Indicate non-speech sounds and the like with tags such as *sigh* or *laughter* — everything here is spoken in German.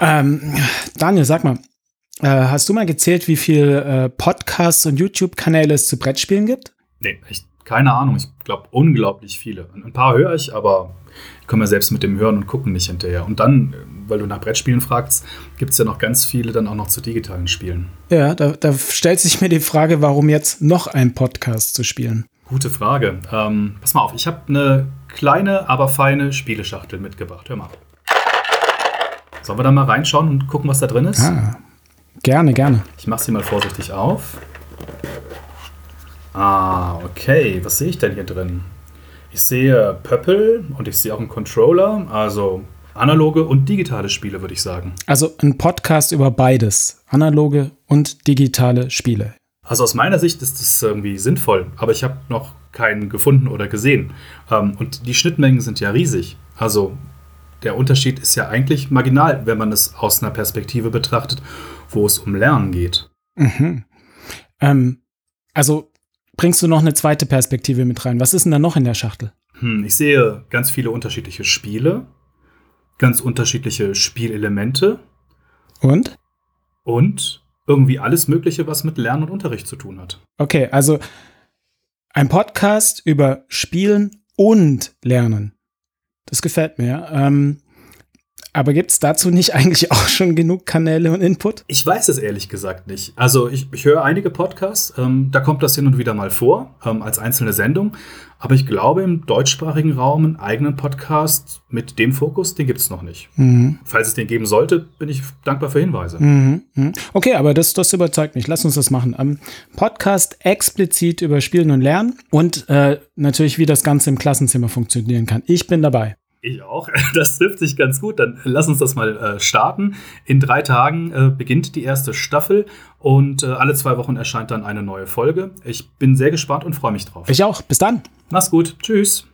Ähm, Daniel, sag mal, äh, hast du mal gezählt, wie viele äh, Podcasts und YouTube-Kanäle es zu Brettspielen gibt? Nee, ich, keine Ahnung. Ich glaube, unglaublich viele. Ein paar höre ich, aber ich komme ja selbst mit dem Hören und Gucken nicht hinterher. Und dann, weil du nach Brettspielen fragst, gibt es ja noch ganz viele dann auch noch zu digitalen Spielen. Ja, da, da stellt sich mir die Frage, warum jetzt noch ein Podcast zu spielen? Gute Frage. Ähm, pass mal auf, ich habe eine kleine, aber feine Spieleschachtel mitgebracht. Hör mal. Sollen wir da mal reinschauen und gucken, was da drin ist? Ah, gerne, gerne. Ich mache sie mal vorsichtig auf. Ah, okay. Was sehe ich denn hier drin? Ich sehe Pöppel und ich sehe auch einen Controller, also analoge und digitale Spiele, würde ich sagen. Also ein Podcast über beides, analoge und digitale Spiele. Also aus meiner Sicht ist das irgendwie sinnvoll, aber ich habe noch keinen gefunden oder gesehen. Ähm, und die Schnittmengen sind ja riesig. Also der Unterschied ist ja eigentlich marginal, wenn man es aus einer Perspektive betrachtet, wo es um Lernen geht. Mhm. Ähm, also bringst du noch eine zweite Perspektive mit rein. Was ist denn da noch in der Schachtel? Hm, ich sehe ganz viele unterschiedliche Spiele, ganz unterschiedliche Spielelemente. Und? Und irgendwie alles Mögliche, was mit Lernen und Unterricht zu tun hat. Okay, also ein Podcast über Spielen und Lernen. Das gefällt mir. Ähm, aber gibt es dazu nicht *laughs* eigentlich auch schon genug Kanäle und Input? Ich weiß es ehrlich gesagt nicht. Also ich, ich höre einige Podcasts, ähm, da kommt das hin und wieder mal vor, ähm, als einzelne Sendung. Aber ich glaube, im deutschsprachigen Raum einen eigenen Podcast mit dem Fokus, den gibt es noch nicht. Mhm. Falls es den geben sollte, bin ich dankbar für Hinweise. Mhm. mhm. Okay, aber das, das überzeugt mich. Lass uns das machen. Ähm, Podcast explizit über Spielen und Lernen und äh, natürlich, wie das Ganze im Klassenzimmer funktionieren kann. Ich bin dabei. Ich auch. *laughs* Das trifft sich ganz gut. Dann lass uns das mal äh, starten. In drei Tagen äh, beginnt die erste Staffel und äh, alle zwei Wochen erscheint dann eine neue Folge. Ich bin sehr gespannt und freue mich drauf. Ich auch. Bis dann. Mach's gut. Tschüss.